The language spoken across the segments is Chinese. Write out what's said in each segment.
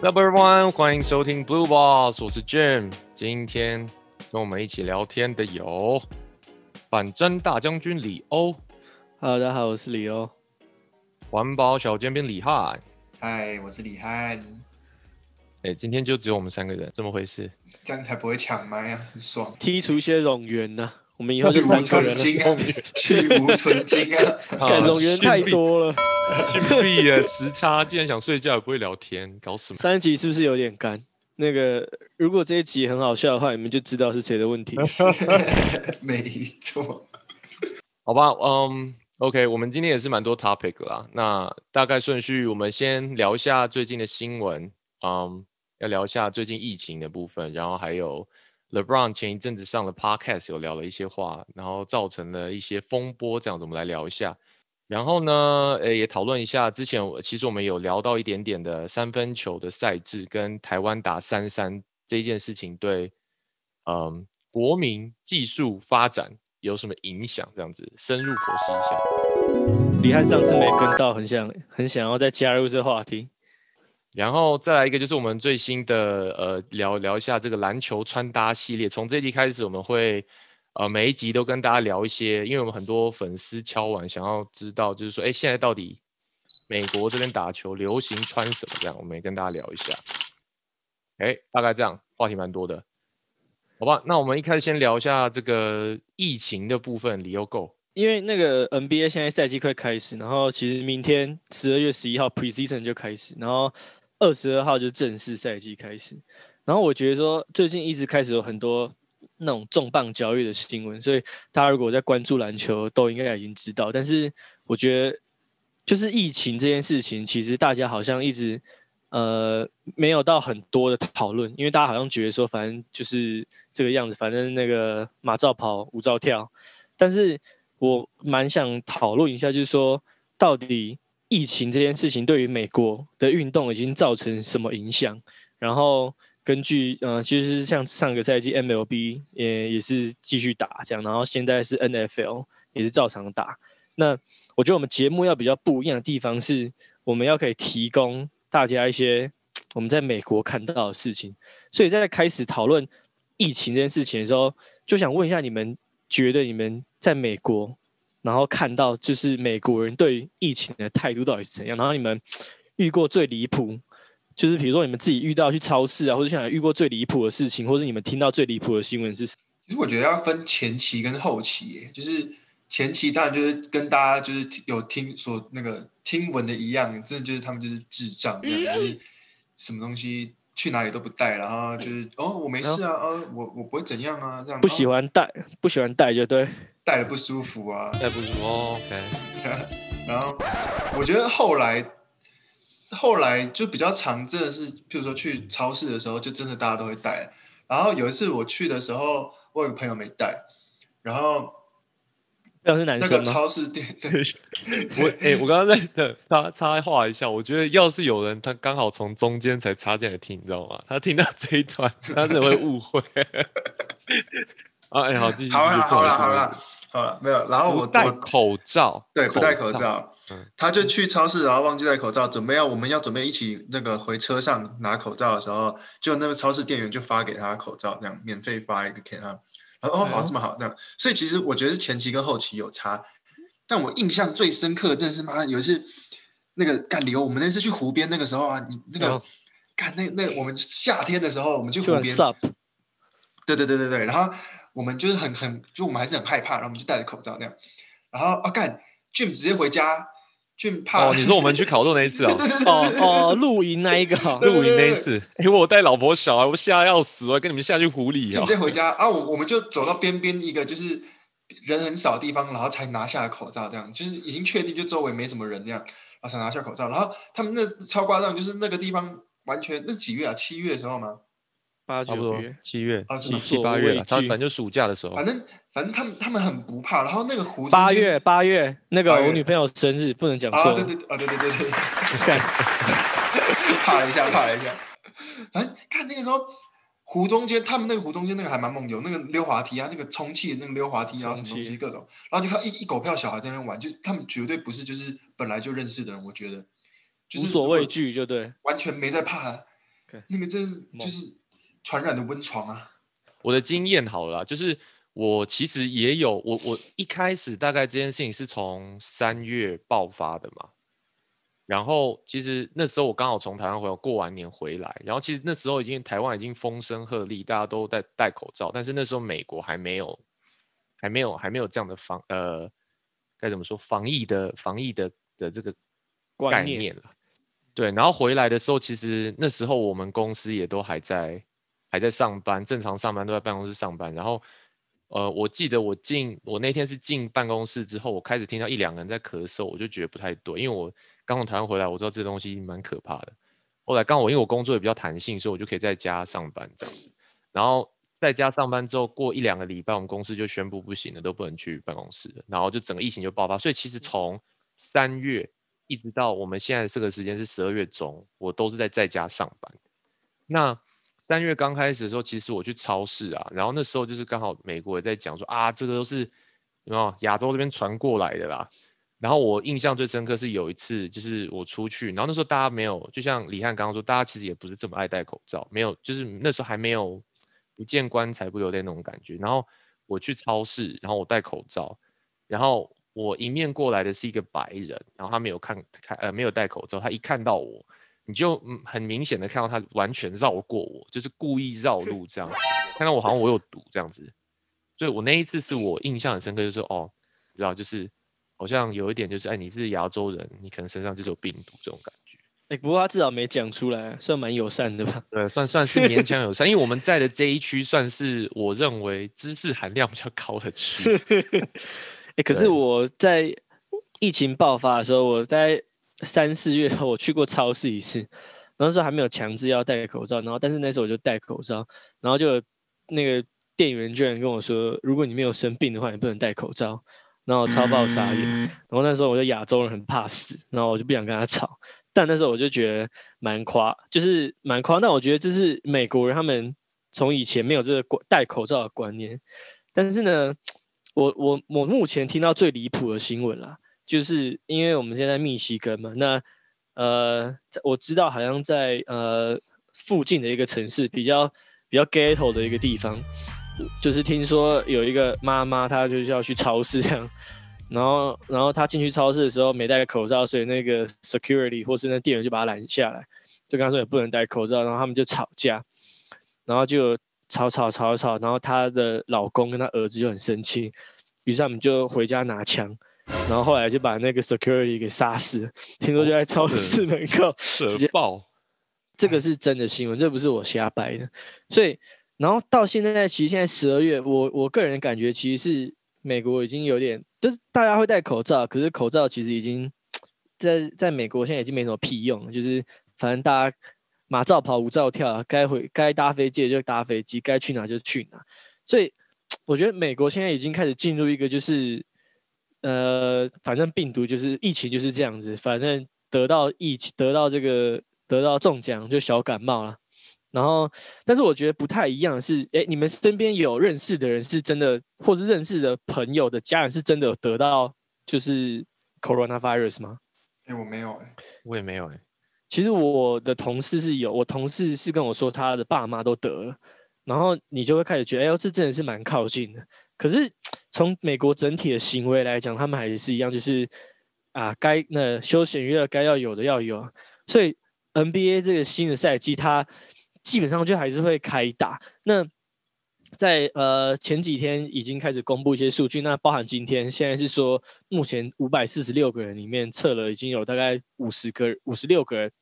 Number one，欢迎收听 Blue Boss，我是 Jim。今天跟我们一起聊天的有反侦大将军李欧，Hello，大家好，我是李欧。环保小尖兵李汉。嗨，我是李翰，哎，今天就只有我们三个人，怎么回事？这样才不会抢麦啊，很爽。剔除一些冗员呐、我们以后就去无存三个人了。精啊，去无存精啊！干冗员太多了，逊屁耶，时差，既然想睡觉也不会聊天，搞什么？上一集是不是有点干？那个，如果这一集很好笑的话，你们就知道是谁的问题。没错，好吧，嗯，OK，我们今天也是蛮多 topic 啦。那大概顺序，我们先聊一下最近的新闻，嗯，要聊一下最近疫情的部分，然后还有 LeBron 前一阵子上了 podcast 有聊了一些话，然后造成了一些风波，这样子我们来聊一下。然后呢，呃，也讨论一下之前我其实我们有聊到一点点的三分球的赛制跟台湾打三三这件事情对，嗯，国民技术发展有什么影响？这样子深入剖析一下。李翰上次没跟到，很想很想要再加入这话题。然后再来一个就是我们最新的呃聊聊一下这个篮球穿搭系列，从这集开始我们会呃每一集都跟大家聊一些，因为我们很多粉丝敲完想要知道，就是说哎现在到底美国这边打球流行穿什么这样，我们也跟大家聊一下。哎，大概这样，话题蛮多的，好吧？那我们一开始先聊一下这个疫情的部分，理由够。因为那个 NBA 现在赛季快开始，然后其实明天十二月十一号 preseason 就开始，然后二十二号就正式赛季开始。然后我觉得说最近一直开始有很多那种重磅交易的新闻，所以大家如果在关注篮球，都应该已经知道。但是我觉得就是疫情这件事情，其实大家好像一直呃没有到很多的讨论，因为大家好像觉得说反正就是这个样子，反正那个马照跑，舞照跳，但是。我蛮想讨论一下，就是说，到底疫情这件事情对于美国的运动已经造成什么影响？然后根据呃，其实像上个赛季 MLB 也也是继续打这样，然后现在是 NFL 也是照常打。那我觉得我们节目要比较不一样的地方是，我们要可以提供大家一些 我们在美国看到的事情。所以在开始讨论疫情这件事情的时候，就想问一下你们。觉得你们在美国，然后看到就是美国人对疫情的态度到底是怎样？然后你们遇过最离谱，就是比如说你们自己遇到去超市啊，或者像遇过最离谱的事情，或者你们听到最离谱的新闻是？其实我觉得要分前期跟后期，就是前期当然就是跟大家就是有听说那个听闻的一样，真的就是他们就是智障，就是什么东西。去哪里都不带，然后就是哦，我没事啊，哦，我我不会怎样啊，这样不喜欢带，不喜欢带就对，带的不舒服啊，戴不舒服，OK。然后我觉得后来后来就比较常，真的是，譬如说去超市的时候，就真的大家都会戴。然后有一次我去的时候，我有个朋友没戴，然后要是男生那个超市店，对 我哎、欸，我刚刚在等插插话一下，我觉得要是有人他刚好从中间才插进来听，你知道吗？他听到这一段，他真的会误会。啊，哎、欸，好，继续。好了，好了，好了，好了，没有。然后我戴口罩，对，不戴口罩。嗯，他就去超市，然后忘记戴口罩，准备要我们要准备一起那个回车上拿口罩的时候，就那个超市店员就发给他口罩，这样免费发一个给他。然后哦，好，这么好，这样。所以其实我觉得是前期跟后期有差，但我印象最深刻的真的是妈有一次那个干流，我们那次去湖边那个时候啊，你那个干那那我们夏天的时候，我们去湖边，对对对对对，然后我们就是很很就我们还是很害怕，然后我们就戴着口罩那样，然后啊干 Jim 直接回家。，Jim 怕哦，你说我们去烤肉那一次哦，哦哦，露营那一个，露营那一次，因为我带老婆小孩，我吓要死，我跟你们下去湖里啊。直接回家啊，我我们就走到边边一个就是人很少的地方，然后才拿下了口罩，这样就是已经确定就周围没什么人这样，然后才拿下口罩。然后他们那超夸张，就是那个地方完全那几月啊？七月的时候吗？八九月、七月啊，七七八月了，反正就暑假的时候。反正反正他们他们很不怕，然后那个湖八月八月那个我女朋友生日不能讲错，啊对对啊对对 对对，怕了一下怕了一下，反正看那个时候湖中间，他们那个湖中间那个还蛮梦游那个溜滑梯啊，那个充气的那个溜滑梯啊，什么东西各种，然后就看一一狗票小孩在那边玩，就他们绝对不是就是本来就认识的人，我觉得就是无所畏惧，就对，完全没在怕。那个真是就是传染的温床啊！我的经验好了，就是我其实也有我我一开始大概这件事情是从三月爆发的嘛，然后其实那时候我刚好从台湾回来，过完年回来，然后其实那时候已经台湾已经风声鹤唳，大家都在戴口罩，但是那时候美国还没有还没有还没有这样的防呃该怎么说防疫的防疫的的这个概念了。对，然后回来的时候，其实那时候我们公司也都还在，还在上班，正常上班都在办公室上班。然后，呃，我记得我进我那天是进办公室之后，我开始听到一两个人在咳嗽，我就觉得不太对，因为我刚从台湾回来，我知道这东西蛮可怕的。后来刚好因为我工作也比较弹性，所以我就可以在家上班这样子。然后在家上班之后，过一两个礼拜，我们公司就宣布不行了，都不能去办公室了。然后就整个疫情就爆发。所以其实从三月。一直到我们现在这个时间是十二月中，我都是在在家上班。那三月刚开始的时候，其实我去超市啊，然后那时候就是刚好美国也在讲说啊，这个都是有没有亚洲这边传过来的啦。然后我印象最深刻是有一次，就是我出去，然后那时候大家没有，就像李汉刚刚说，大家其实也不是这么爱戴口罩，没有，就是那时候还没有不见棺材不流泪那种感觉。然后我去超市，然后我戴口罩，然后。我迎面过来的是一个白人，然后他没有看看呃没有戴口罩，他一看到我，你就很明显的看到他完全绕过我，就是故意绕路这样，看到我好像我有毒这样子，所以我那一次是我印象很深刻，就是哦，知道就是好像有一点就是哎你是亚洲人，你可能身上就是有病毒这种感觉。哎，不过他至少没讲出来，算蛮友善的吧？对，算算是勉强 友善，因为我们在的这一区算是我认为知识含量比较高的区。哎，可是我在疫情爆发的时候，我在三四月后 我去过超市一次，那时候还没有强制要戴口罩，然后但是那时候我就戴口罩，然后就那个店员居然跟我说，如果你没有生病的话，你不能戴口罩，然后超爆傻眼，然后那时候我就亚洲人很怕死，然后我就不想跟他吵，但那时候我就觉得蛮夸，就是蛮夸，但我觉得这是美国人他们从以前没有这个戴口罩的观念，但是呢。我我我目前听到最离谱的新闻啦，就是因为我们现在密西根嘛，那呃，我知道好像在呃附近的一个城市，比较比较 ghetto 的一个地方，就是听说有一个妈妈，她就是要去超市这样，然后然后她进去超市的时候没戴口罩，所以那个 security 或是那店员就把她拦下来，就跟她说也不能戴口罩，然后他们就吵架，然后就。吵吵吵吵，然后她的老公跟她儿子就很生气，于是他们就回家拿枪，然后后来就把那个 security 给杀死。听说就在超市门口 直接爆，这个是真的新闻，这不是我瞎掰的。所以，然后到现在，其实现在十二月，我我个人感觉其实是美国已经有点，就是大家会戴口罩，可是口罩其实已经在在美国现在已经没什么屁用，就是反正大家。马照跑，舞照跳，该回该搭飞机就搭飞机，该去哪就去哪。所以 我觉得美国现在已经开始进入一个，就是呃，反正病毒就是疫情就是这样子，反正得到疫情得到这个得到中奖就小感冒了。然后，但是我觉得不太一样是，哎，你们身边有认识的人是真的，或是认识的朋友的家人是真的有得到就是 coronavirus 吗？哎，我没有哎，我也没有哎。其实我的同事是有，我同事是跟我说他的爸妈都得了，然后你就会开始觉得，哎呦，这真的是蛮靠近的。可是从美国整体的行为来讲，他们还是一样，就是啊，该那休闲娱乐该要有的要有。所以 NBA 这个新的赛季，它基本上就还是会开打。那在呃前几天已经开始公布一些数据，那包含今天现在是说，目前五百四十六个人里面测了已经有大概五十个、五十六个人。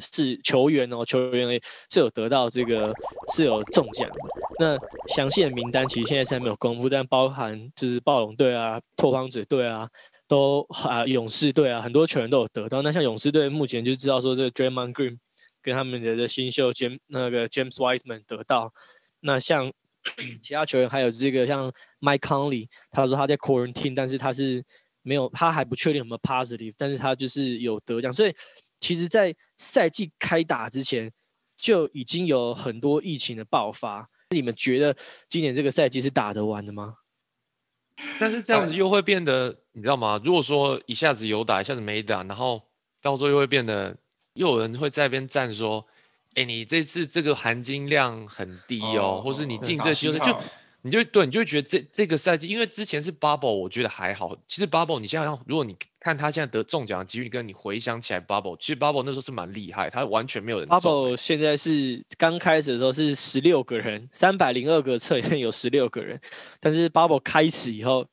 是球员哦，球员是有得到这个是有中奖的。那详细的名单其实现在是还没有公布，但包含就是暴龙队啊、拓荒者队啊，都啊勇士队啊，很多球员都有得到。那像勇士队目前就知道说这个 Draymond Green 跟他们的新秀 Jam 那个 James Wiseman 得到。那像其他球员还有这个像 Mike Conley，他说他在 quarantine，但是他是没有，他还不确定有没有 positive，但是他就是有得奖，所以。其实，在赛季开打之前，就已经有很多疫情的爆发。你们觉得今年这个赛季是打得完的吗？但是这样子又会变得，你知道吗？如果说一下子有打，一下子没打，然后到时候又会变得，又有人会在边站说，哎，你这次这个含金量很低哦，或是你进这季后赛就。你就对，你就觉得这这个赛季，因为之前是 bubble，我觉得还好。其实 bubble，你现在如果你看他现在得中奖的几率，跟你回想起来 bubble，其实 bubble 那时候是蛮厉害，他完全没有人。bubble 现在是刚开始的时候是十六个人，三百零二个测验有十六个人，但是 bubble 开始以后，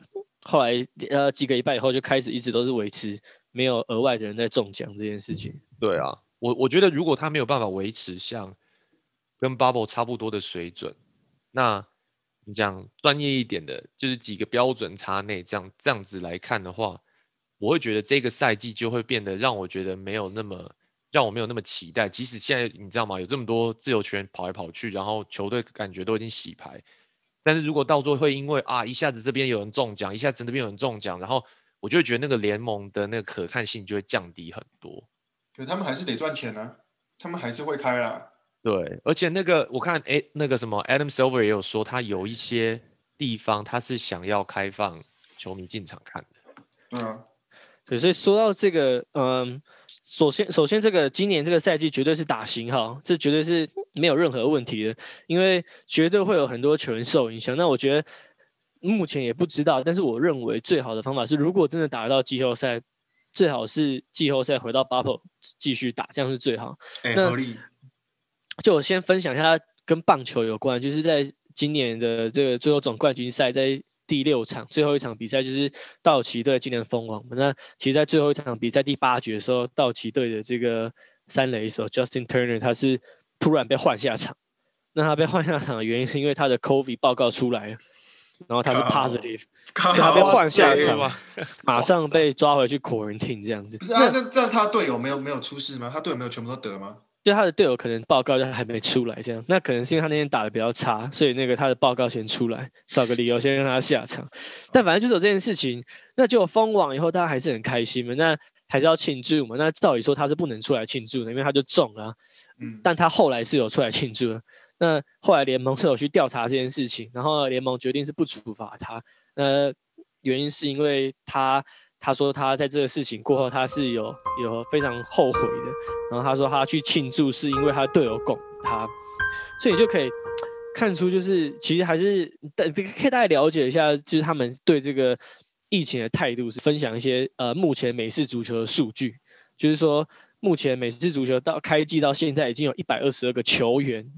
后来呃几个礼拜以后就开始一直都是维持没有额外的人在中奖这件事情。对啊，我我觉得如果他没有办法维持像跟 bubble 差不多的水准，那。你讲专业一点的，就是几个标准差内，这样这样子来看的话，我会觉得这个赛季就会变得让我觉得没有那么让我没有那么期待。即使现在你知道吗，有这么多自由球员跑来跑去，然后球队感觉都已经洗牌，但是如果到时候会因为啊一下子这边有人中奖，一下子那边有人中奖，然后我就会觉得那个联盟的那个可看性就会降低很多。可他们还是得赚钱呢，他们还是会开啦。对，而且那个我看，哎，那个什么，Adam Silver 也有说，他有一些地方他是想要开放球迷进场看的。嗯，对，所以说到这个，嗯，首先，首先这个今年这个赛季绝对是打型号，这绝对是没有任何问题的，因为绝对会有很多球员受影响。那我觉得目前也不知道，但是我认为最好的方法是，如果真的打到季后赛，最好是季后赛回到 Bubble 继续打，这样是最好。哎，合理。就我先分享一下跟棒球有关，就是在今年的这个最后总冠军赛，在第六场最后一场比赛，就是道奇队今年封王。那其实，在最后一场比赛第八局的时候，道奇队的这个三垒手 Justin Turner 他是突然被换下场。那他被换下场的原因是因为他的 COVID 报告出来了，然后他是 positive，他被换下场，马上被抓回去 quarantine 这样子。不是啊，那这样他队友没有没有出事吗？他队友没有全部都得吗？就他的队友可能报告就还没出来，这样那可能是因为他那天打的比较差，所以那个他的报告先出来，找个理由先让他下场。但反正就是有这件事情，那就封网以后，大家还是很开心嘛，那还是要庆祝嘛。那照理说他是不能出来庆祝的，因为他就中了。嗯，但他后来是有出来庆祝。那后来联盟是有去调查这件事情，然后联盟决定是不处罚他。那原因是因为他。他说他在这个事情过后，他是有有非常后悔的。然后他说他去庆祝是因为他队友拱他，所以你就可以看出，就是其实还是可以大概了解一下，就是他们对这个疫情的态度是分享一些呃目前美式足球的数据，就是说目前美式足球到开季到现在已经有一百二十二个球员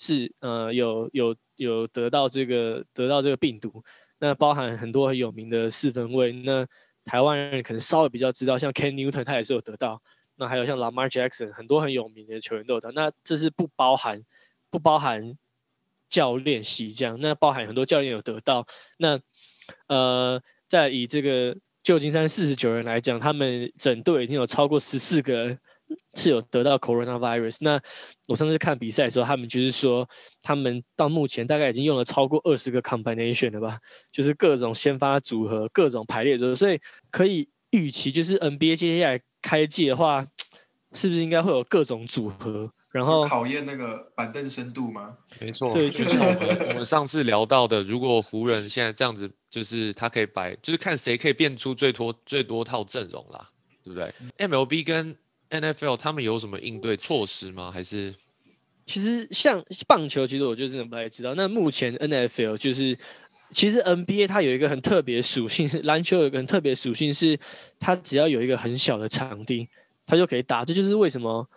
是呃有有有得到这个得到这个病毒，那包含很多很有名的四分卫那。台湾人可能稍微比较知道，像 Ken Newton 他也是有得到，那还有像 Lamar Jackson 很多很有名的球员都有得，那这是不包含不包含教练席这样，那包含很多教练有得到，那呃，在以这个旧金山四十九人来讲，他们整队已经有超过十四个。是有得到 coronavirus。那我上次看比赛的时候，他们就是说，他们到目前大概已经用了超过二十个 combination 了吧，就是各种先发组合、各种排列组合，所以可以预期，就是 NBA 接下来开季的话，是不是应该会有各种组合？然后考验那个板凳深度吗？没错，对，就是我们我们上次聊到的，如果湖人现在这样子，就是他可以摆，就是看谁可以变出最多最多套阵容啦，对不对？MLB 跟 N F L 他们有什么应对措施吗？还是其实像棒球，其实我就真的不太知道。那目前 N F L 就是，其实 N B A 它有一个很特别属性，是篮球有一个很特别属性，是它只要有一个很小的场地，它就可以打。这就是为什么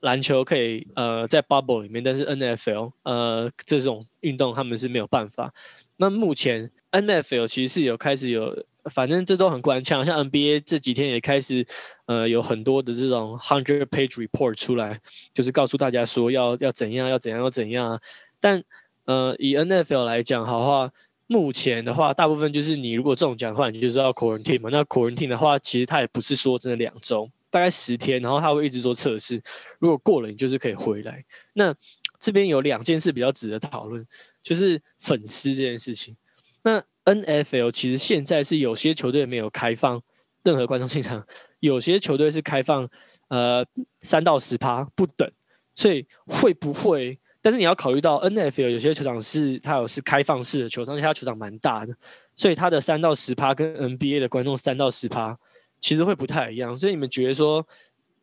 篮球可以呃在 bubble 里面，但是 N F L 呃这种运动他们是没有办法。那目前 N F L 其实是有开始有。反正这都很官腔，像 NBA 这几天也开始，呃，有很多的这种 hundred page report 出来，就是告诉大家说要要怎样，要怎样，要怎样。但呃，以 NFL 来讲，好话，目前的话，大部分就是你如果中奖的话，你就是要 quarantine 嘛。那 quarantine 的话，其实它也不是说真的两周，大概十天，然后他会一直做测试，如果过了，你就是可以回来。那这边有两件事比较值得讨论，就是粉丝这件事情。那 N F L 其实现在是有些球队没有开放任何观众进场，有些球队是开放呃三到十趴不等，所以会不会？但是你要考虑到 N F L 有些球场是它有是开放式的球场，而且它球场蛮大的，所以它的三到十趴跟 N B A 的观众三到十趴其实会不太一样。所以你们觉得说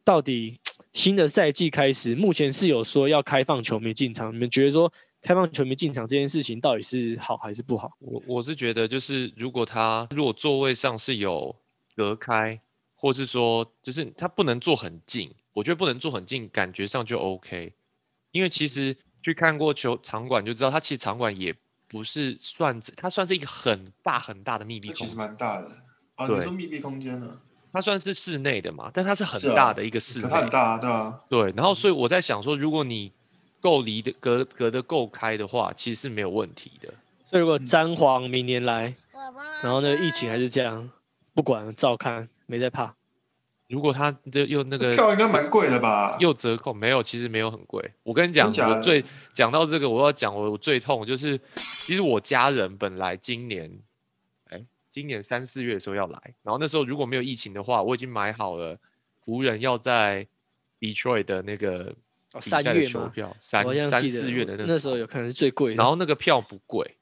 到底 新的赛季开始，目前是有说要开放球迷进场，你们觉得说开放球迷进场这件事情到底是好还是不好？我我是觉得，就是如果他如果座位上是有隔开，或是说就是他不能坐很近，我觉得不能坐很近，感觉上就 OK。因为其实去看过球场馆就知道，它其实场馆也不是算它算是一个很大很大的密闭空间，其实蛮大的啊。你说密闭空间呢？它算是室内的嘛，但它是很大的一个室内，可它很大啊，对啊。对，然后所以我在想说，如果你够离的隔隔得够开的话，其实是没有问题的。所以如果詹皇明年来，然后那个疫情还是这样，不管照看，没在怕。如果他的又那个票应该蛮贵的吧？又折扣，没有，其实没有很贵。我跟你讲，我最讲到这个，我要讲我我最痛就是，其实我家人本来今年，哎，今年三四月的时候要来，然后那时候如果没有疫情的话，我已经买好了湖人要在 Detroit 的那个哦三月吗？球票，三三四月的那时候，时候有看是最贵的，然后那个票不贵，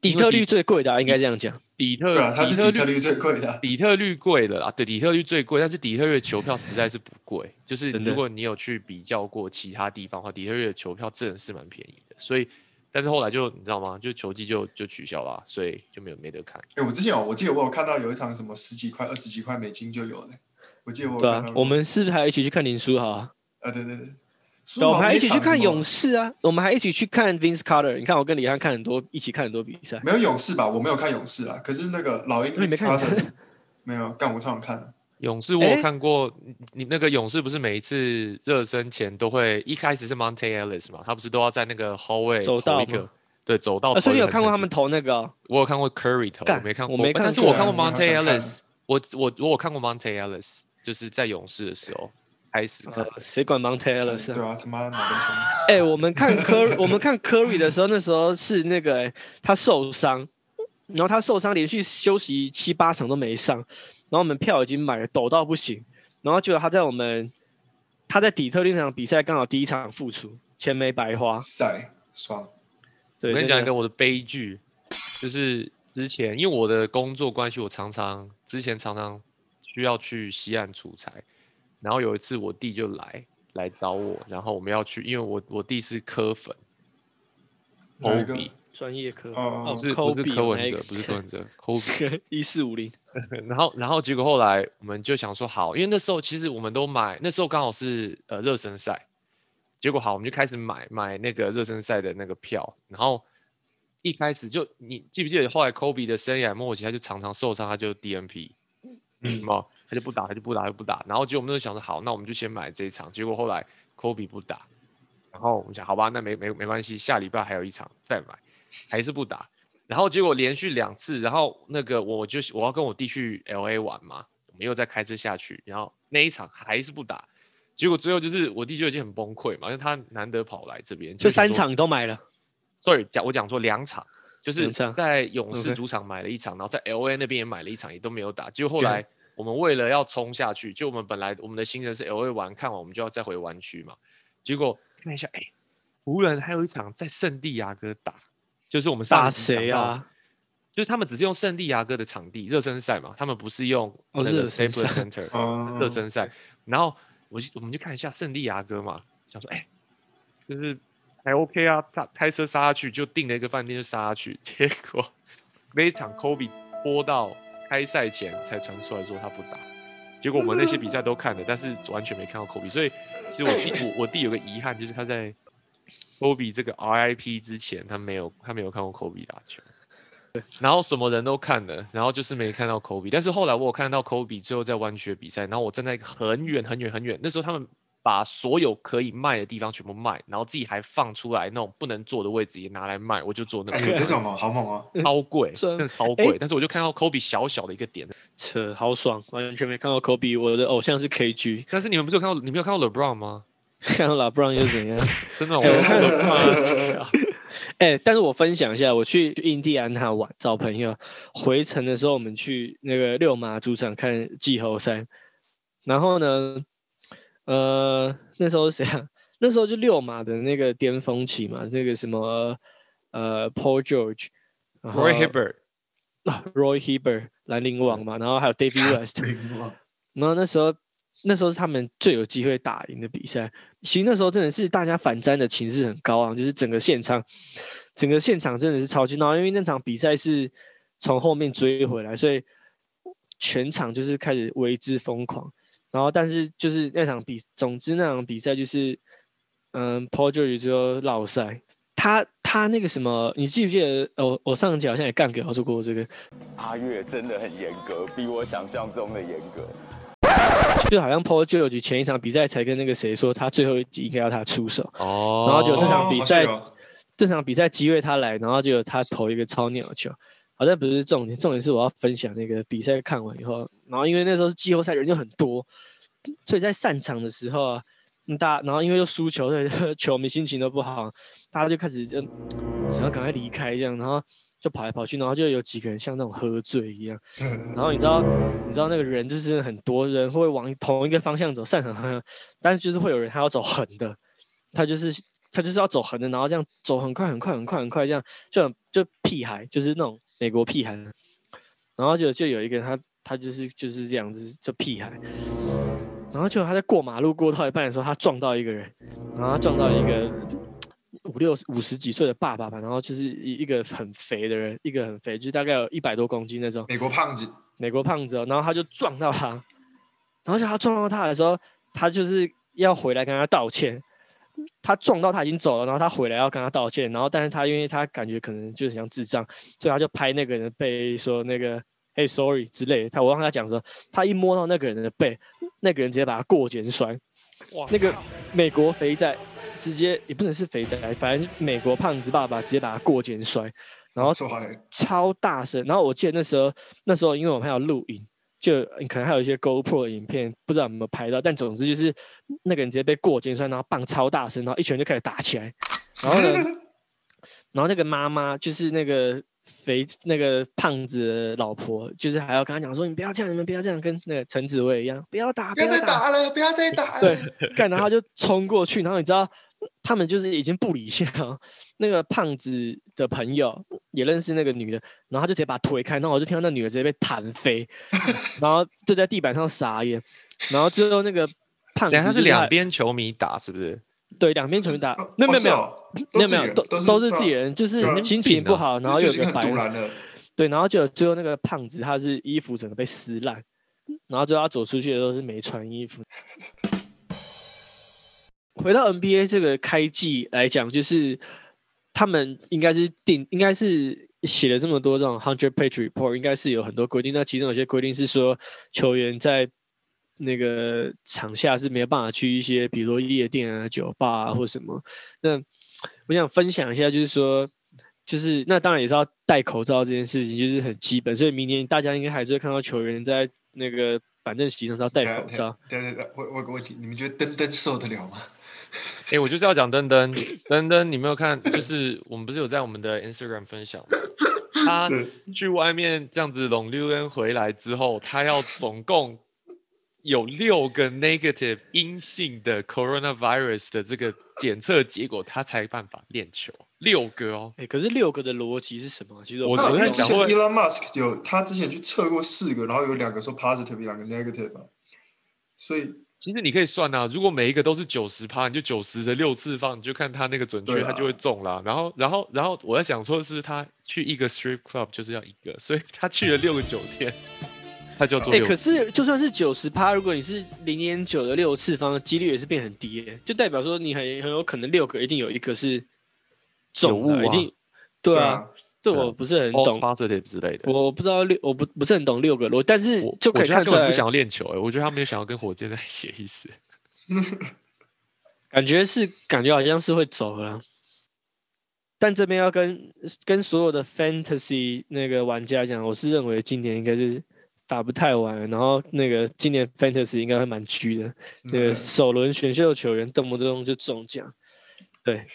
底特律最贵的、啊，应该这样讲。底特它是底特律律最贵的。底特律贵的啦，对，底特律最贵，但是底特律的球票实在是不贵。就是如果你有去比较过其他地方的话，底特律的球票真的是蛮便宜的。所以，但是后来就你知道吗？就球季就就取消了啊，所以就没有没得看。哎，我之前有，我记得我有看到有一场什么十几块、二十几块美金就有了。我记得我有对看到，过啊我们是不是还一起去看林书豪啊？啊，对对对，我们还一起去看勇士，啊，我们还一起去看 Vince Carter。你看，我跟李翰看很多，一起看很多比赛。没有勇士吧？我没有看勇士啊，可是那个老鹰你没看的没有，干我超想看的。勇士我有看过，你你那个勇士不是每一次热身前都会一开始是 Monte Ellis 嘛，他不是都要在那个 hallway 走道吗投一个，对，走道投一啊，个很。所以你有看过他们投那个哦、我有看过 Curry 投，没看过，我没看但是我看过 Monte Ellis，我我我有看过 Monte Ellis，就是在勇士的时候开始看呃，谁管 Monte Ellis 啊？对啊，他妈哪根葱？哎、我们看 Curry，我们看 Curry 的时候，那时候是那个、欸他受伤，然后他受伤连续休息七八场都没上，然后我们票已经买了，抖到不行，然后结果他在我们他在底特律那场比赛刚好第一场复出，钱没白花。晒爽，对，我跟你讲一个我的悲剧，就是之前因为我的工作关系，我常常之前常常需要去西岸出差，然后有一次我弟就来来找我，然后我们要去，因为我我弟是科粉，哪一个 Kobe 专业科哦不是不是柯文哲，不是柯文哲，Kobe。一四五零，然后，然后结果后来我们就想说好，因为那时候其实我们都买，那时候刚好是呃热身赛，结果好，我们就开始买买那个热身赛的那个票，然后一开始就你记不记得后来 Kobe 的生涯末期，他就常常受伤，他就 DNP，嗯。嘛，他就不打，他就不打，他就不打，然后结果我们就想说好，那我们就先买这一场，结果后来 Kobe 不打，然后我们想好吧，那没没没关系，下礼拜还有一场再买，还是不打。然后结果连续两次，然后那个我就我要跟我弟去 L A 玩嘛，我们又再开车下去，然后那一场还是不打，结果最后就是我弟就已经很崩溃嘛，因为他难得跑来这边，就三场都买了。，sorry 讲我讲错两场，就是在勇士主场买了一场，然后在 L A 那边也买了一场，也都没有打，结果后来我们为了要冲下去，就我们本来我们的行程是 L A 玩，看完我们就要再回湾区嘛，结果看一下，哎，湖人还有一场在圣地亚哥打，就是我们上打谁啊？就是他们只是用圣地亚哥的场地热身赛嘛，他们不是用哦那个热身 Staples Center 哦。热身赛。然后我就我们就看一下圣地亚哥嘛，想说哎，就是还 OK 啊，他开车杀下去就订了一个饭店就杀下去，结果那一场 Kobe 播到开赛前才传出来说他不打，结果我们那些比赛都看了，但是完全没看到 Kobe，所以其实我弟我我弟有个遗憾就是他在 Kobe 这个 RIP 之前，他没有他没有看过 Kobe 打球。对然后什么人都看了，然后就是没看到 Kobe。但是后来我有看到 Kobe 最后在湾区的比赛，然后我站在很远很远很远，那时候他们把所有可以卖的地方全部卖，然后自己还放出来那种不能坐的位置也拿来卖，我就坐那哎，个有这种哦，好猛哦！超贵，真的超哎贵。但是我就看到 Kobe 小小的一个点，扯，好爽，完全没看到 Kobe。我的偶像是 KG，但是你们不是有看到你没有看到 LeBron 吗？看到 LeBron 又怎样？真的，我看到 LeBron 哎、但是我分享一下，我去印第安纳玩找朋友，回程的时候我们去那个六马主场看季后赛，然后呢，呃，那时候是谁啊？那时候就六马的那个巅峰期嘛，那个什么呃 Paul George、Roy Hibbert，Roy Hibbert 兰陵王嘛，然后还有 David West，然后那时候那时候是他们最有机会打赢的比赛。其实那时候真的是大家反战的情势很高昂，就是整个现场，整个现场真的是超级闹。因为那场比赛是从后面追回来，所以全场就是开始为之疯狂。然后，但是就是那场比，总之那场比赛就是，嗯，Paul George 最后落赛。他他那个什么，你记不记得？我我上集好像也干给他说过这个。阿月真的很严格，比我想象中的严格。就好像 Paul George 前一场比赛才跟那个谁说，他最后一集应该要他出手。哦。然后就这场比赛，这场比赛机会他来，然后就他投一个超鸟球。好像不是重点，重点是我要分享那个比赛看完以后，然后因为那时候是季后赛人就很多，所以在散场的时候啊，大然后因为又输球，所以 球迷心情都不好，大家就开始就想要赶快离开这样，然后就跑来跑去，然后就有几个人像那种喝醉一样，然后你知道你知道那个人就是很多人会往同一个方向走，散场方向，但是就是会有人他要走横的，他就是他就是要走横的，然后这样走很快很快很快很快这样，就很就屁孩就是那种。美国屁孩，然后就就有一个人，他他就是就是这样子，就屁孩，然后就他在过马路过到一半的时候，他撞到一个人，然后他撞到一个五六五十几岁的爸爸吧，然后就是一一个很肥的人，一个很肥，就大概有一百多公斤那种。美国胖子，美国胖子哦，然后他就撞到他，然后就他撞到他的时候，他就是要回来跟他道歉。他撞到他已经走了，然后他回来要跟他道歉，然后但是他因为他感觉可能就是像智障，所以他就拍那个人的背说那个哎 sorry 之类。他我让他讲说，他一摸到那个人的背，那个人直接把他过肩摔。哇！那个美国肥仔直接也不能是肥仔，反正美国胖子爸爸直接把他过肩摔，然后超大声。然后我记得那时候那时候因为我们还有录影。就可能还有一些 GoPro 的影片，不知道有没有拍到，但总之就是那个人直接被过肩摔，然后棒超大声，然后一拳就开始打起来，然后呢，然后那个妈妈就是那个肥那个胖子的老婆，就是还要跟他讲说，你不要这样，你们不要这样，跟那个陈子薇一样，不要打，不要再打了，不要再打了，对，干，然后就冲过去，然后你知道。他们就是已经不理性了。那个胖子的朋友也认识那个女的，然后他就直接把推开，然后我就听到那女的直接被弹飞，然后就在地板上傻眼。然后最后那个胖子，他是两边球迷打是不是？对，两边球迷打，没有没有没有没有没有都都是自己人，就是心情不好，然后有个白人，对，然后就最后那个胖子他是衣服整个被撕烂，然后最后他走出去的时候是没穿衣服。回到 NBA 这个开季来讲，就是他们应该是定，应该是写了这么多这种 hundred page report，应该是有很多规定。那其中有些规定是说，球员在那个场下是没有办法去一些，比如说夜店啊、酒吧啊或什么。那我想分享一下，就是说，就是那当然也是要戴口罩这件事情，就是很基本。所以明年大家应该还是会看到球员在那个板凳席上是要戴口罩。对对对，我我有个问题，你们觉得登登受得了吗？哎，我就是要讲登登登登，你没有看？就是我们不是有在我们的 Instagram 分享吗？他去外面这样子拢溜溜回来之后，他要总共有六个 negative 阴性的 coronavirus 的这个检测结果，他才办法练球。六个哦，哎，可是六个的逻辑是什么？其实我昨天讲过 Elon Musk 有他之前去测过四个，然后有两个说 positive，两个 negative，所以。其实你可以算啊，如果每一个都是九十趴，你就九十的六次方，你就看他那个准确，他就会中了。然后，然后，然后我在想说的是，他去一个 strip club 就是要一个，所以他去了六个酒店，他就做。哎，可是就算是九十趴，如果你是零点九的六次方，几率也是变很低，就代表说你很很有可能六个一定有一个是中的，一定对啊。这我不是很懂，positive 之类的，我不知道六，我不不是很懂六个罗，但是就可以看出来不想要练球哎，我觉得他没有想要跟火箭在写意思，感觉是感觉好像是会走了，但这边要跟跟所有的 fantasy 那个玩家讲，我是认为今年应该是打不太完，然后那个今年 fantasy 应该会蛮虚的，那个首轮选秀球员动不动就中奖，对。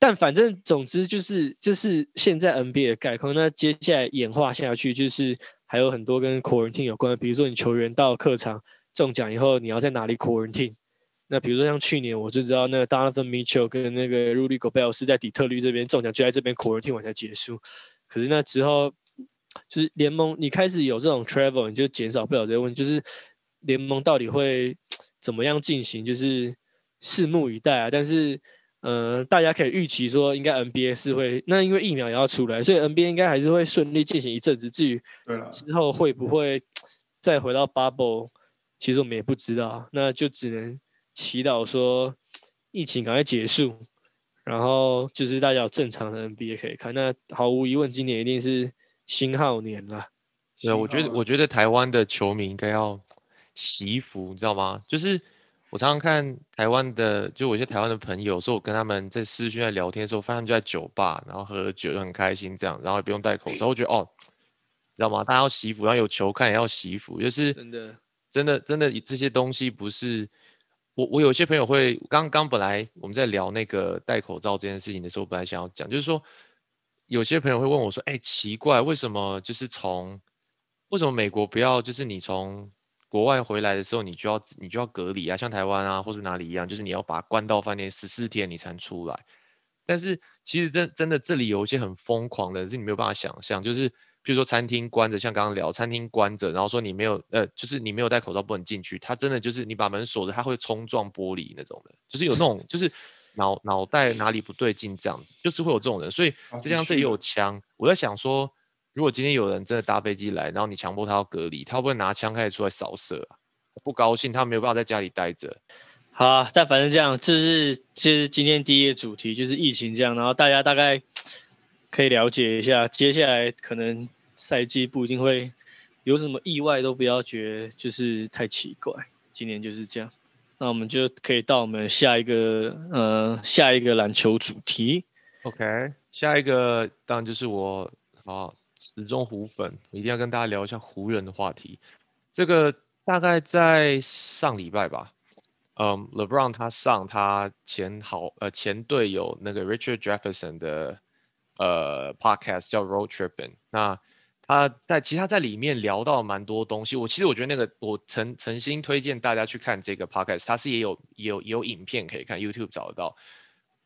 但反正总之就是，就是现在 NBA 的概况。那接下来演化下去，就是还有很多跟 quarantine 有关的，比如说你球员到客场中奖以后，你要在哪里 quarantine？那比如说像去年我就知道，那个 Donovan Mitchell 跟那个 Rudy Gobert 是在底特律这边中奖，就在这边 quarantine 完才结束。可是那之后，就是联盟你开始有这种 travel，你就减少不了这个问题。就是联盟到底会怎么样进行，就是拭目以待啊。但是，呃，大家可以预期说，应该 NBA 是会，那因为疫苗也要出来，所以 NBA 应该还是会顺利进行一阵子。至于，之后会不会再回到 bubble，其实我们也不知道，那就只能祈祷说疫情赶快结束，然后就是大家有正常的 NBA 可以看。那毫无疑问，今年一定是新号年了。对啊，我觉得我觉得台湾的球迷应该要惜福，你知道吗？就是我常常看台湾的，就我一些台湾的朋友，说我跟他们在私讯在聊天的时候，发现他们就在酒吧，然后喝酒，很开心这样，然后也不用戴口罩。我觉得哦，你知道吗？大家要洗衣服，然后有球看也要洗衣服，就是真的，真的真的这些东西不是我我有些朋友会刚刚本来我们在聊那个戴口罩这件事情的时候，本来想要讲，就是说有些朋友会问我说，哎，奇怪，为什么就是从为什么美国不要就是你从国外回来的时候，你就要你就要隔离啊，像台湾啊或者哪里一样，就是你要把它关到饭店十四天你才能出来。但是其实真真的这里有一些很疯狂的，是你没有办法想象，就是比如说餐厅关着，像刚刚聊餐厅关着，然后说你没有呃，就是你没有戴口罩不能进去，它真的就是你把门锁着，它会冲撞玻璃那种的，就是有那种就是脑脑袋哪里不对劲这样，就是会有这种人，所以好就像这也有枪，我在想说。如果今天有人真的搭飞机来，然后你强迫他要隔离，他会不会拿枪开始出来扫射啊？不高兴，他没有办法在家里待着。好啊，但反正这样，这是这是今天第一个主题，就是疫情这样，然后大家大概可以了解一下，接下来可能赛季不一定会有什么意外，都不要觉得就是太奇怪。今年就是这样，那我们就可以到我们下一个呃下一个篮球主题。OK，下一个当然就是我啊始终湖粉，一定要跟大家聊一下湖人的话题。这个大概在上礼拜吧，嗯，LeBron 他上他前好呃前队友那个 Richard Jefferson 的呃 podcast 叫 Road Tripping，那他在其实他在里面聊到蛮多东西。我其实我觉得那个我诚诚心推荐大家去看这个 podcast，它是也有也有也有影片可以看，YouTube 找得到。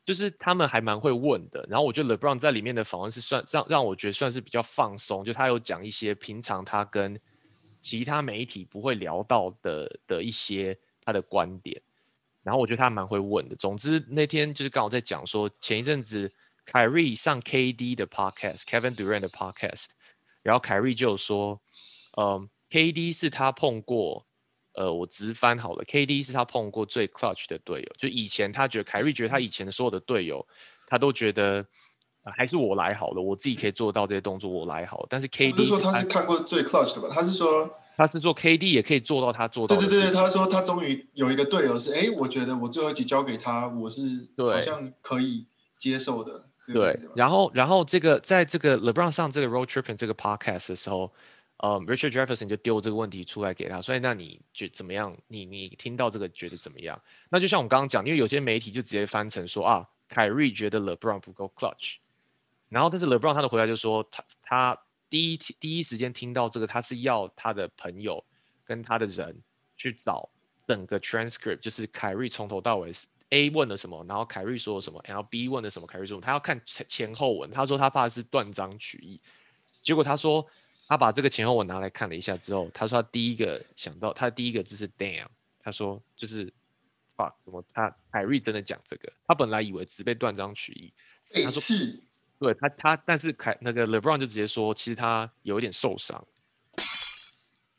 就是他们还蛮会问的，然后我觉得 LeBron 在里面的访问是算让让我觉得算是比较放松，就他有讲一些平常他跟其他媒体不会聊到的的一些他的观点，然后我觉得他蛮会问的。总之那天就是刚好在讲说前一阵子凯瑞上 KD 的 podcast，Kevin Durant 的 podcast，然后凯瑞就说，嗯，KD 是他碰过。呃，我直翻好了，KD 是他碰过最 clutch 的队友。就以前他觉得凯瑞觉得他以前的所有的队友，他都觉得、呃还是我来好了，我自己可以做到这些动作，我来好了。但是 KD 是说他他是看过最 clutch 的吧？他是说，他是说 KD 也可以做到他做到。对对对，他说他终于有一个队友是，哎，我觉得我最后一集交给他，我是对好像可以接受的。这个对然后然后这个在这个 LeBron 上这个 Road Tripping 这个 podcast 的时候，呃，Richard Jefferson 就丢这个问题出来给他，所以那你觉怎么样？你你听到这个觉得怎么样？那就像我刚刚讲，因为有些媒体就直接翻成说啊，凯瑞觉得 LeBron 不够 clutch，然后但是 LeBron 他的回答就说他他第一第一时间听到这个，他是要他的朋友跟他的人去找整个 transcript，就是凯瑞从头到尾 A 问了什么，然后凯瑞说了什么，然后 B 问了什么，凯瑞说什么，他要看前前后文。他说他怕是断章取义，结果他说他把这个前后文拿来看了一下之后，他说他第一个想到他第一个字是 damn，他说就是 fuck 什么，他凯瑞真的讲这个，他本来以为只被断章取义，他说刺，对他他，但是凯那个 LeBron 就直接说，其实他有一点受伤，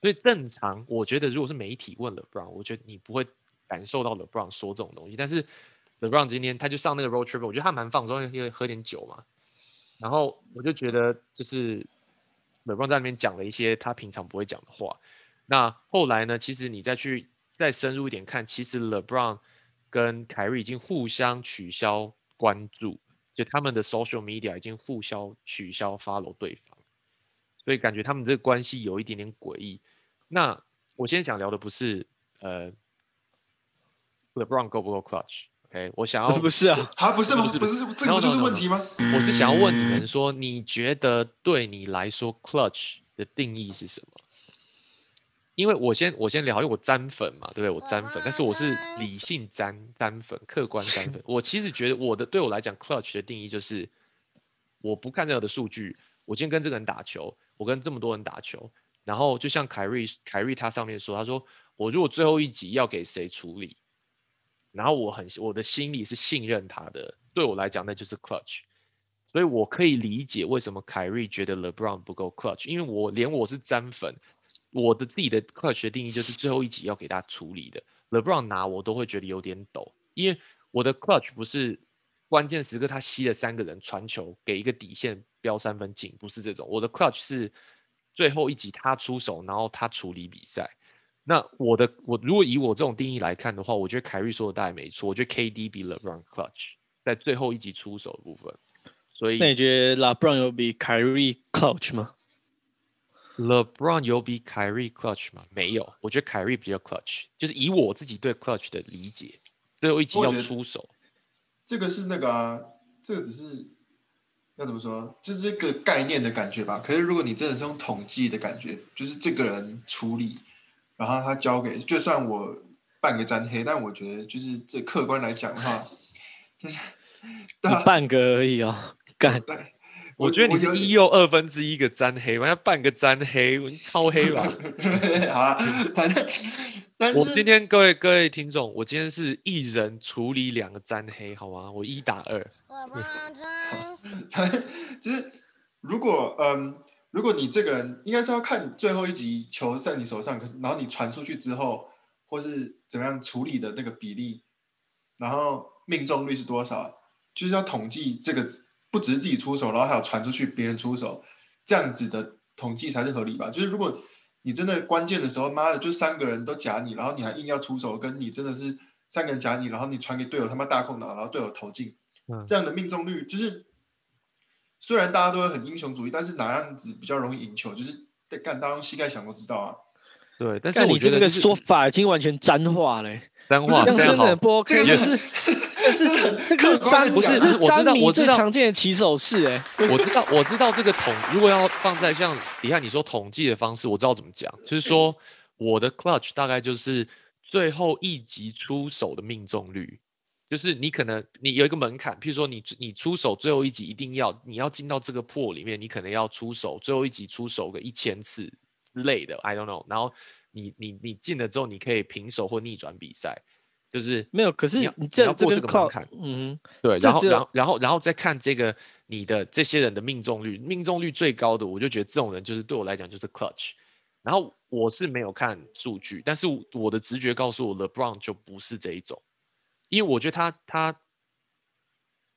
所以正常，我觉得如果是媒体问 LeBron，我觉得你不会感受到 LeBron 说这种东西，但是 LeBron 今天他就上那个 road trip，我觉得他蛮放松，因为喝点酒嘛，然后我就觉得就是 LeBron 在那边讲了一些他平常不会讲的话，那后来呢，其实你再去再深入一点看，其实 LeBron 跟凯瑞已经互相取消关注。就他们的 social media 已经互相取消 follow 对方，所以感觉他们这个关系有一点点诡异。那我现在想聊的不是呃 LeBron 够不够 clutch clutch，OK？、我想要 不是啊，他不是吗？不是不是，这个不就是 no, no, 问题吗？我是想要问你们说，你觉得对你来说 clutch 的定义是什么？因为我先我先聊，因为我沾粉嘛，对不对？我沾粉，但是我是理性沾沾粉，客观沾粉。我其实觉得我的对我来讲，clutch 的定义就是我不看任何的数据，我今天跟这个人打球，我跟这么多人打球，然后就像凯瑞凯瑞他上面说，他说我如果最后一集要给谁处理，然后我很我的心里是信任他的，对我来讲那就是 clutch，所以我可以理解为什么凯瑞觉得 LeBron 不够 clutch，因为我连我是詹粉，我的自己的 clutch 的定义就是最后一集要给他处理的，LeBron 拿我都会觉得有点抖，因为我的 clutch 不是关键时刻他吸了三个人传球给一个底线标三分进，不是这种，我的 clutch 是最后一集他出手，然后他处理比赛。那我的我如果以我这种定义来看的话，我觉得凯瑞说的大概没错，我觉得 KD 比 LeBron clutch 在最后一集出手的部分，所以那你觉得 LeBron 有比凯瑞 clutch 吗？LeBron 有比凯瑞 clutch 吗？没有，我觉得凯瑞比较 clutch，就是以我自己对 clutch 的理解，最后一集要出手。这个是那个啊，这个只是要怎么说，就是这个概念的感觉吧。可是如果你真的是用统计的感觉，就是这个人处理，然后他交给，就算我半个沾黑，但我觉得就是这客观来讲的话，就是对啊，半个而已哦，干。对，我觉得你是一又二分之一个沾黑嘛，要半个沾黑，我超黑吧？好了，反正 但我今天各位各位听众，我今天是一人处理两个沾黑，好吗？我一打二。反正就是如果嗯，如果你这个人应该是要看最后一集球在你手上，可是然后你传出去之后，或是怎么样处理的那个比例，然后命中率是多少，就是要统计这个不只是自己出手，然后还有传出去别人出手，这样子的统计才是合理吧？就是如果你真的关键的时候，妈的就三个人都夹你，然后你还硬要出手，跟你真的是三个人夹你，然后你传给队友他妈大空档，然后队友投进，这样的命中率就是虽然大家都会很英雄主义，但是哪样子比较容易赢球，就是在干大家用膝盖想都知道啊。对，但是我你这个觉得就是说法已经完全脏话了欸，脏话不是这样真的非常好。不 OK，这个这是是这是 这个詹观地讲这是不是我知道我知道最常见的起手式哎，我知道，我知道这个统，如果要放在像底下你说统计的方式，我知道怎么讲，就是说我的 clutch 大概就是最后一集出手的命中率，就是你可能你有一个门槛，譬如说你你出手最后一集一定要你要进到这个破里面，你可能要出手最后一集出手个一千次之类的，I don't know，然后你你你进了之后，你可以平手或逆转比赛，就是没有，可是你要你这你要过这个门槛嗯，对，然后然后然后然后再看这个你的这些人的命中率，命中率最高的，我就觉得这种人就是对我来讲就是 clutch。然后我是没有看数据，但是我的直觉告诉我，LeBron 就不是这一种，因为我觉得他他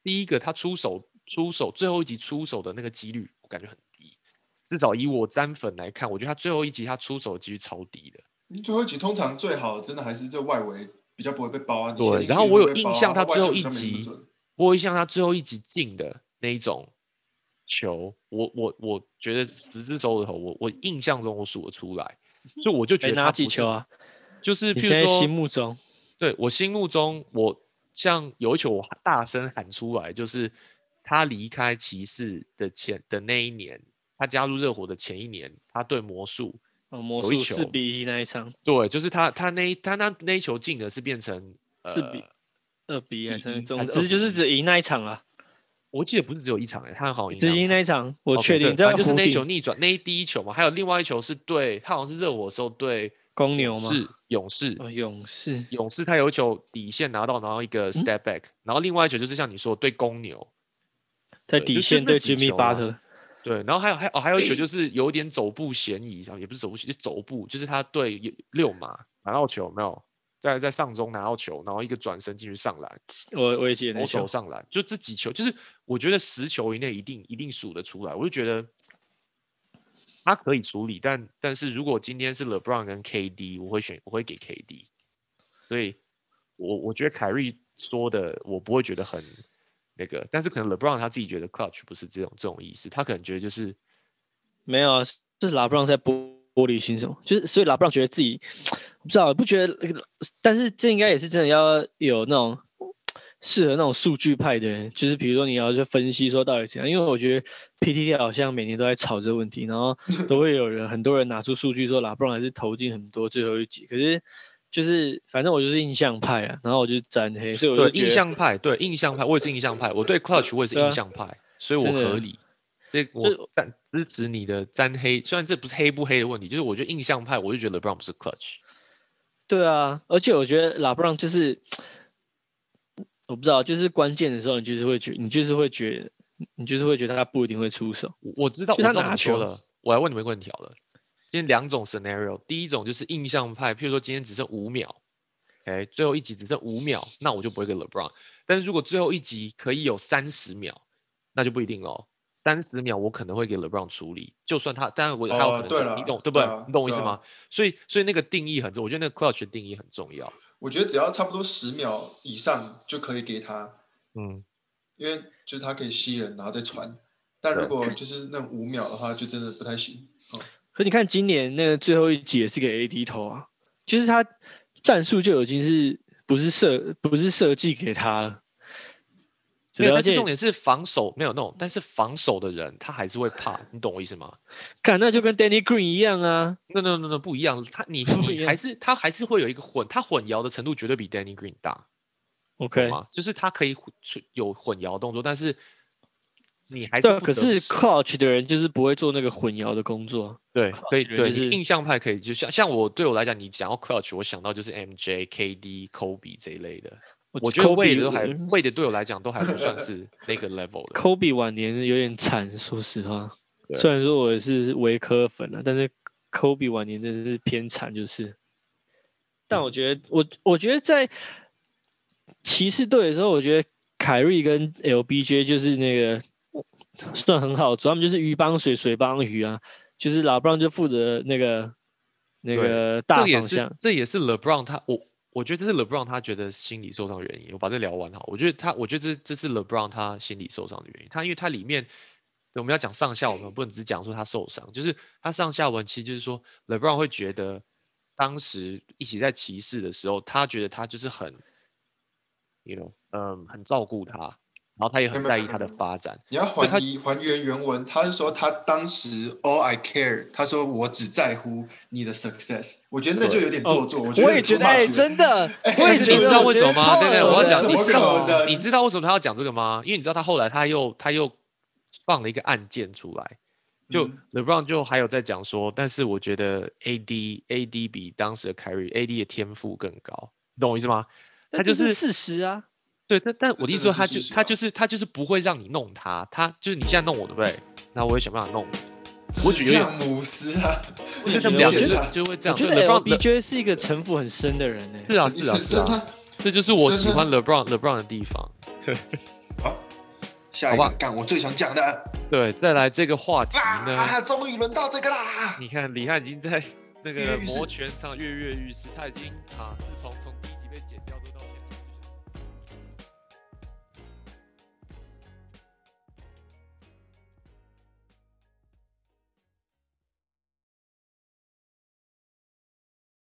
第一个他出手出手最后一集出手的那个几率，我感觉很低，至少以我沾粉来看，我觉得他最后一集他出手的几率超低的。你最后一集通常最好真的还是在外围比较不会被包啊。对然后我有印象他最后一集准我有印象他最后一集进的那一种球，我我我觉得十只手指头，我我印象中我数得出来，所以我就觉得他不是几球啊？就是你在譬如说心目中对我心目中，我像有一球我大声喊出来，就是他离开骑士的前的那一年，他加入热火的前一年，他对魔术，哦，魔术四球比一那一场，对，就是他他那一他那那一球进的是变成四比呃二比一还一是总一还是2之就是只赢那一场啊，我记得不是只有一场诶、他好像赢只赢那一场，我确定。对这样反正就是那一球逆转，那一第一球嘛，还有另外一球是对他好像是热火的时候对公牛吗？是勇士，哦，勇士。勇士他有一球底线拿到，然后一嗯？个 step back，、然后另外一球就是像你说的对公牛，在底线对 Jimmy 球啊 Butler，对，然后还有还有哦还有一球就是有点走步嫌疑，也不是走步就走步，就是他对六马拿到球有没有在在上中拿到球，然后一个转身进去上篮，我我也记得那投球上篮，就这几球，就是我觉得十球以内一定一定数得出来，我就觉得他可以处理，但但是如果今天是 LeBron 跟 KD，我会选我会给 KD，所以我我觉得凯瑞说的我不会觉得很那个，但是可能 LeBron 他自己觉得 clutch 不是这种这种意思，他可能觉得就是没有啊，是拉布朗在玻玻璃心什么？就是所以拉布朗觉得自己 不知道，不觉得，但是这应该也是真的要有那种适合那种数据派的人，就是比如说你要去分析说到底怎样，因为我觉得 PTT 好像每年都在吵这个问题，然后 都会有人很多人拿出数据说拉布朗还是投进很多最后一集，可是。就是，反正我就是印象派啊，然后我就沾黑，所以我就对印象派，对印象派，我也是印象派，我对 clutch 我也是印象派，所以我合理。所以我赞支持你的沾黑，虽然这不是黑不黑的问题，就是我觉得印象派，我就觉得 LeBron 不是 clutch。对啊，而且我觉得拉布朗就是，我不知道，就是关键的时候，你就是会觉，你就是会觉，你就是会觉得他不一定会出手。我我知道，我就他拿知道怎么说球了。我来问你们一个问题好了，今天两种 scenario，第一种就是印象派，譬如说今天只剩五秒，哎，最后一集只剩五秒，那我就不会给 LeBron。但是如果最后一集可以有三十秒，那就不一定哦。三十秒我可能会给 LeBron 处理，就算他，当然我还有可能你懂对不对？对啊你懂我意思吗？所以所以那个定义很重，我觉得那个 clutch 的定义很重要。我觉得只要差不多十秒以上就可以给他，嗯，因为就是他可以吸人，然后再传。但如果就是那五秒的话，就真的不太行。哦，可你看今年那个最后一集也是给 AD 投啊，就是他战术就已经是不是设不是设计给他了。没有，而且但是重点是防守没有那种，但是防守的人他还是会怕，你懂我意思吗？看那就跟 Danny Green 一样啊，那那那那不一样，他你 你还是他还是会有一个混，他混淆的程度绝对比 Danny Green 大，OK，吗？就是他可以有混淆动作，但是你还是可是 Clutch 的人就是不会做那个混淆的工作。对，可以对，就是印象派可以，就像像我对我来讲，你讲到 clutch，我想到就是 MJ、KD、Kobe 这一类的。我觉得 Kobe- 魏的都还魏的对我来讲都还不算是 那个 level 的。Kobe 晚年有点惨，说实话。虽然说我也是维科粉了，但是 Kobe 晚年真的是偏惨，就是。但我觉得，我我觉得在骑士队的时候，我觉得凯瑞跟 LBJ 就是那个算很好，主要他们就是鱼帮水，水帮鱼啊，就是老布朗就负责那个那个大方向。这也是 LeBron 他我我觉得这是 LeBron 他觉得心理受伤的原因。我把这聊完哈，我觉得他我觉得这这是 LeBron 他心理受伤的原因。他因为他里面我们要讲上下文，不能只讲说他受伤，就是他上下文其实就是说 LeBron 会觉得当时一起在骑士的时候，他觉得他就是很，you know，嗯，很照顾他，然后他也很在意他的发展。你要还疑还原原文，他是说他当时 all I care，他说我只在乎你的 success。我觉得那就有点做作，我觉得我也觉得，哎、真真的，我也觉得你知道为什么吗？对对，我要讲，你知道你知道为什么他要讲这个吗？因为你知道他后来他又他又放了一个案件出来，就嗯 LeBron 就还有在讲说，但是我觉得 AD AD 比当时的 Kyrie AD 的天赋更高，你懂我意思吗？他就是事实啊。对，但但我的意思说，他就他就是他就是不会让你弄他，他就是你现在弄我对不对？那我也想办法弄你。我举这是酱姆斯啊，我觉得就会这样。我觉得 LBJ 是一个城府很深的人呢、是啊是啊是啊。这就是我喜欢 LeBron LeBron 的地方。好，下一好吧个干我最想讲的对，再来这个话题呢？啊，终于轮到这个啦！你看李翰已经在那个摩拳上跃跃欲试，他已经啊，自从从第一集被剪。